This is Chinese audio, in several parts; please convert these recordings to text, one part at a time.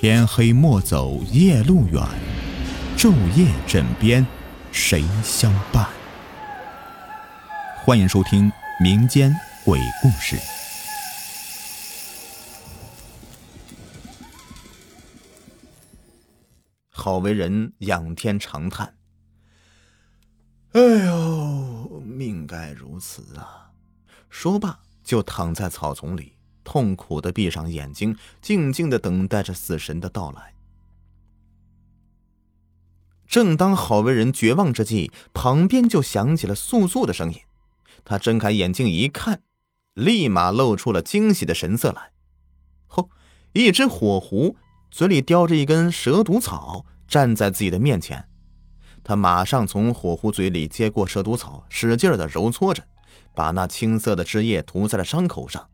天黑莫走夜路远，昼夜枕边谁相伴？欢迎收听民间鬼故事。好为人仰天长叹：“哎呦，命该如此啊！”说罢，就躺在草丛里。痛苦的闭上眼睛，静静的等待着死神的到来。正当郝为人绝望之际，旁边就响起了簌簌的声音。他睁开眼睛一看，立马露出了惊喜的神色来。嚯！一只火狐嘴里叼着一根蛇毒草，站在自己的面前。他马上从火狐嘴里接过蛇毒草，使劲的揉搓着，把那青色的汁液涂在了伤口上。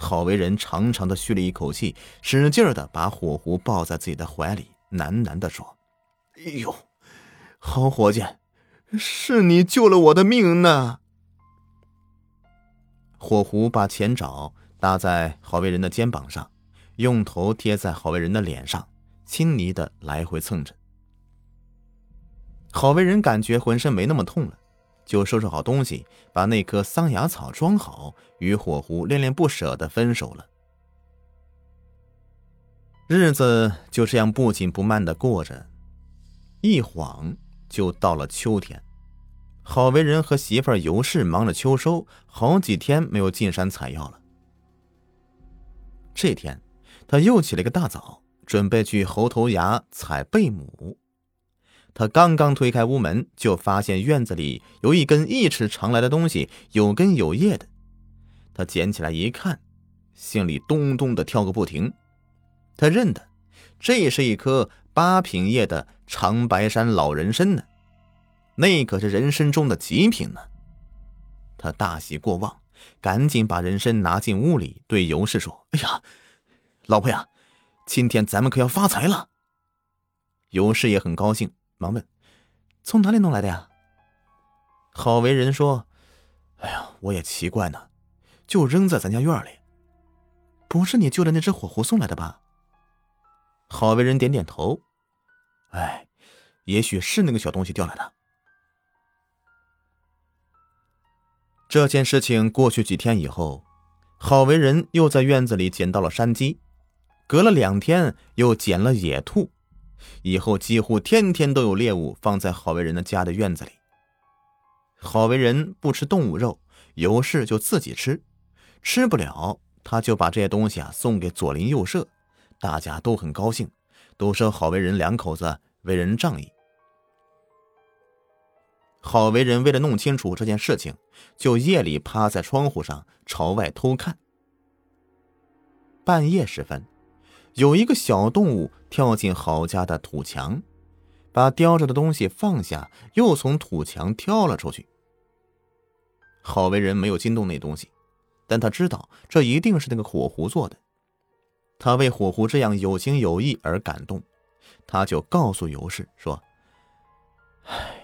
郝为人长长的吁了一口气，使劲的把火狐抱在自己的怀里，喃喃的说：“哎呦，好伙计，是你救了我的命呢。”火狐把前爪搭在郝为人的肩膀上，用头贴在郝为人的脸上，亲昵的来回蹭着。郝为人感觉浑身没那么痛了。就收拾好东西，把那棵桑芽草装好，与火狐恋恋不舍的分手了。日子就这样不紧不慢的过着，一晃就到了秋天。郝为人和媳妇儿尤氏忙着秋收，好几天没有进山采药了。这天，他又起了个大早，准备去猴头崖采贝母。他刚刚推开屋门，就发现院子里有一根一尺长来的东西，有根有叶的。他捡起来一看，心里咚咚的跳个不停。他认得，这是一颗八品叶的长白山老人参呢，那可是人参中的极品呢。他大喜过望，赶紧把人参拿进屋里，对尤氏说：“哎呀，老婆呀，今天咱们可要发财了。”尤氏也很高兴。忙问：“从哪里弄来的呀？”郝为人说：“哎呀，我也奇怪呢，就扔在咱家院里。不是你救的那只火狐送来的吧？”郝为人点点头：“哎，也许是那个小东西掉来的。”这件事情过去几天以后，郝为人又在院子里捡到了山鸡，隔了两天又捡了野兔。以后几乎天天都有猎物放在郝为人的家的院子里。郝为人不吃动物肉，有事就自己吃，吃不了他就把这些东西啊送给左邻右舍，大家都很高兴，都说郝为人两口子为人仗义。郝为人为了弄清楚这件事情，就夜里趴在窗户上朝外偷看。半夜时分。有一个小动物跳进郝家的土墙，把叼着的东西放下，又从土墙跳了出去。郝为人没有惊动那东西，但他知道这一定是那个火狐做的。他为火狐这样有情有义而感动，他就告诉尤氏说：“唉，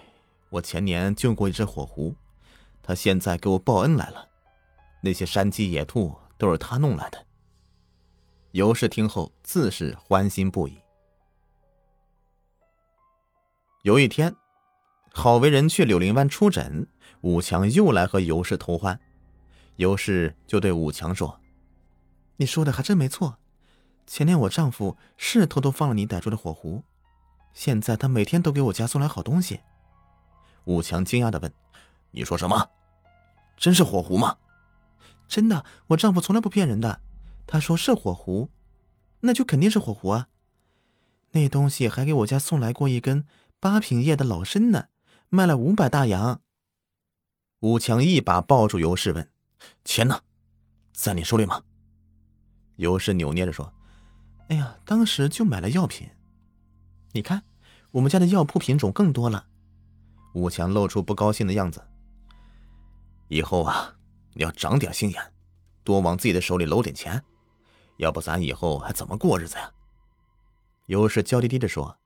我前年救过一只火狐，他现在给我报恩来了。那些山鸡野兔都是他弄来的。”尤氏听后自是欢心不已。有一天，郝为人去柳林湾出诊，武强又来和尤氏偷欢，尤氏就对武强说：“你说的还真没错，前年我丈夫是偷偷放了你逮住的火狐，现在他每天都给我家送来好东西。”武强惊讶的问：“你说什么？真是火狐吗？”“真的，我丈夫从来不骗人的。”他说是火狐，那就肯定是火狐啊！那东西还给我家送来过一根八品叶的老参呢，卖了五百大洋。武强一把抱住尤氏问：“钱呢？在你手里吗？”尤氏扭捏着说：“哎呀，当时就买了药品。你看，我们家的药铺品种更多了。”武强露出不高兴的样子：“以后啊，你要长点心眼，多往自己的手里搂点钱。”要不咱以后还怎么过日子呀？尤氏娇滴滴的说：“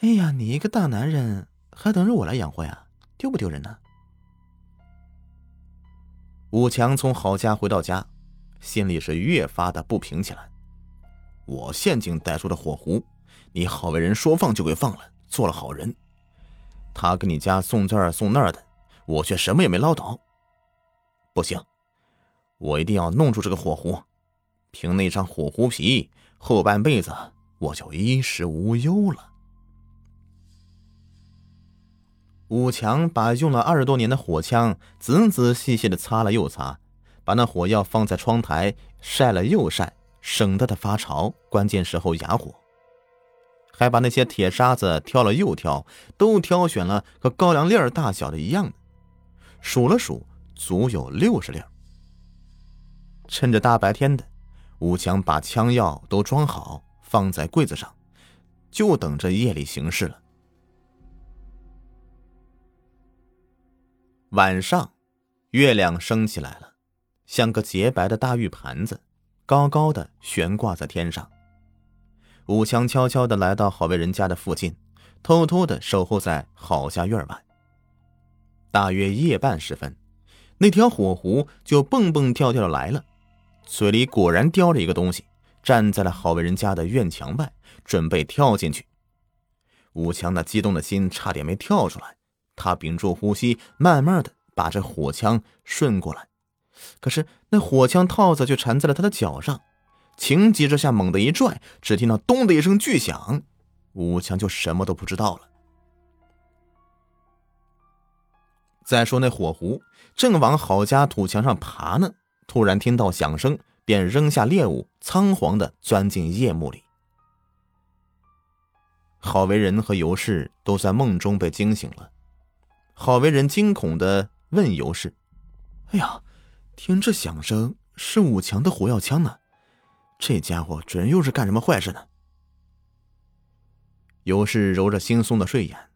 哎呀，你一个大男人还等着我来养活呀？丢不丢人呢？”武强从郝家回到家，心里是越发的不平起来。我陷阱逮住的火狐，你好为人说放就给放了，做了好人。他给你家送这儿送那儿的，我却什么也没捞到。不行，我一定要弄住这个火狐，凭那张火狐皮，后半辈子我就衣食无忧了。武强把用了二十多年的火枪仔仔细细的擦了又擦，把那火药放在窗台晒了又晒，省得它发潮，关键时候哑火。还把那些铁沙子挑了又挑，都挑选了和高粱粒儿大小的一样的，数了数，足有六十粒。趁着大白天的，武强把枪药都装好，放在柜子上，就等着夜里行事了。晚上，月亮升起来了，像个洁白的大玉盘子，高高的悬挂在天上。武强悄悄的来到郝为人家的附近，偷偷的守候在郝家院外。大约夜半时分，那条火狐就蹦蹦跳跳的来了，嘴里果然叼着一个东西，站在了郝为人家的院墙外，准备跳进去。武强那激动的心差点没跳出来。他屏住呼吸，慢慢的把这火枪顺过来，可是那火枪套子却缠在了他的脚上，情急之下猛地一拽，只听到“咚”的一声巨响，武强就什么都不知道了。再说那火狐正往郝家土墙上爬呢，突然听到响声，便扔下猎物，仓皇的钻进夜幕里。郝为人和尤氏都在梦中被惊醒了。郝为人惊恐的问尤氏：“哎呀，听这响声是武强的火药枪呢，这家伙准又是干什么坏事呢？”尤氏揉着惺忪的睡眼：“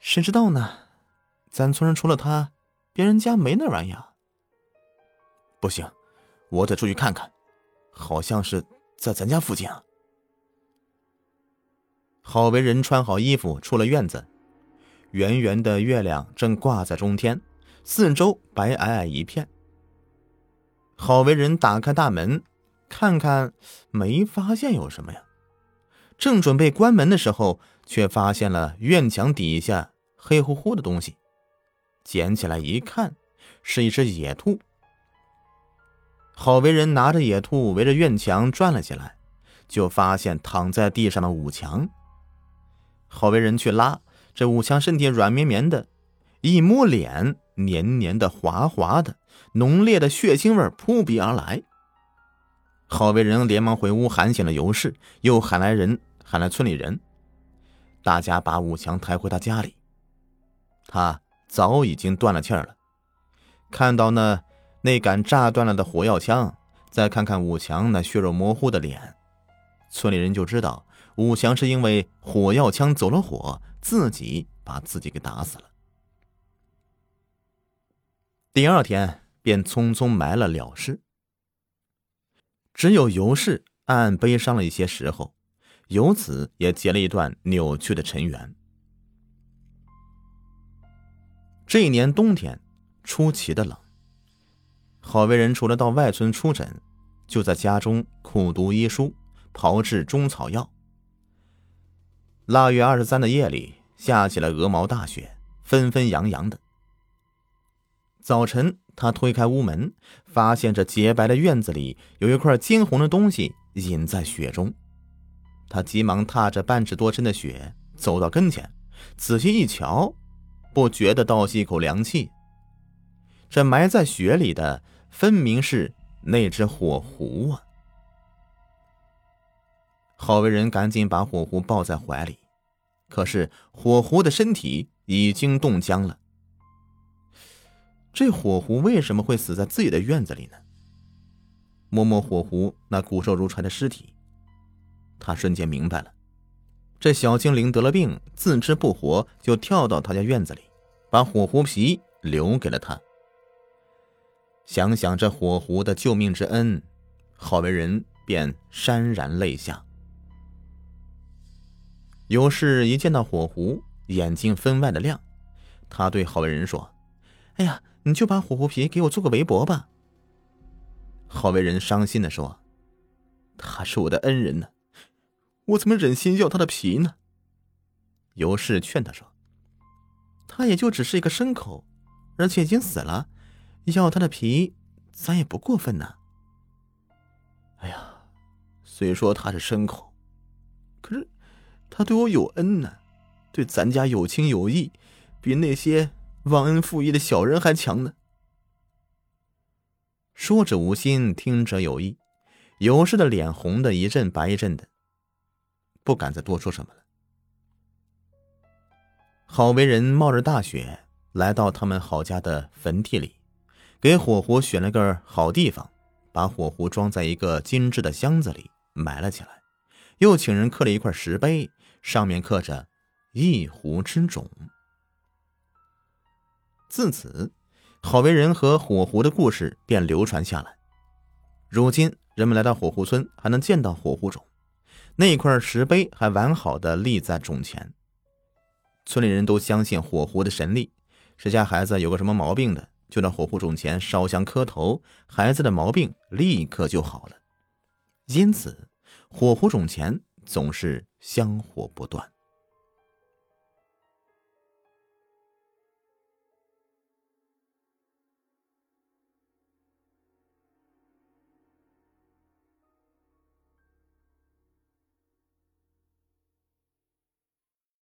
谁知道呢？咱村人除了他，别人家没那玩意儿。不行，我得出去看看，好像是在咱家附近啊。”郝为人穿好衣服出了院子。圆圆的月亮正挂在中天，四周白皑皑一片。郝为人打开大门，看看，没发现有什么呀。正准备关门的时候，却发现了院墙底下黑乎乎的东西。捡起来一看，是一只野兔。郝为人拿着野兔围着院墙转了起来，就发现躺在地上的武强。郝为人去拉。这武强身体软绵绵的，一摸脸，黏黏的、滑滑的，浓烈的血腥味扑鼻而来。郝为人连忙回屋喊醒了尤氏，又喊来人，喊来村里人，大家把武强抬回他家里。他早已经断了气儿了。看到那那杆炸断了的火药枪，再看看武强那血肉模糊的脸，村里人就知道武强是因为火药枪走了火。自己把自己给打死了。第二天便匆匆埋了了事。只有尤氏暗暗悲伤了一些时候，由此也结了一段扭曲的尘缘。这一年冬天出奇的冷，郝为人除了到外村出诊，就在家中苦读医书，炮制中草药。腊月二十三的夜里，下起了鹅毛大雪，纷纷扬扬的。早晨，他推开屋门，发现这洁白的院子里有一块金红的东西隐在雪中。他急忙踏着半尺多深的雪走到跟前，仔细一瞧，不觉得倒吸一口凉气。这埋在雪里的，分明是那只火狐啊！郝为人赶紧把火狐抱在怀里。可是火狐的身体已经冻僵了。这火狐为什么会死在自己的院子里呢？摸摸火狐那骨瘦如柴的尸体，他瞬间明白了：这小精灵得了病，自知不活，就跳到他家院子里，把火狐皮留给了他。想想这火狐的救命之恩，郝为人便潸然泪下。尤氏一见到火狐，眼睛分外的亮。他对郝为人说：“哎呀，你就把火狐皮给我做个围脖吧。”郝为人伤心的说：“他是我的恩人呢，我怎么忍心要他的皮呢？尤氏劝他说：“他也就只是一个牲口，而且已经死了，要他的皮，咱也不过分呐。”哎呀，虽说他是牲口，可是他对我有恩呢，对咱家有情有义，比那些忘恩负义的小人还强呢。说者无心，听者有意。尤氏的脸红的一阵白一阵的，不敢再多说什么了。郝为人冒着大雪来到他们郝家的坟地里，给火狐选了个好地方，把火狐装在一个精致的箱子里埋了起来，又请人刻了一块石碑，上面刻着“一狐之冢”。自此。郝为人和火狐的故事便流传下来。如今人们来到火狐村，还能见到火狐冢，那块石碑还完好的立在冢前。村里人都相信火狐的神力，谁家孩子有个什么毛病的，就到火狐冢前烧香磕头，孩子的毛病立刻就好了。因此，火狐冢前总是香火不断。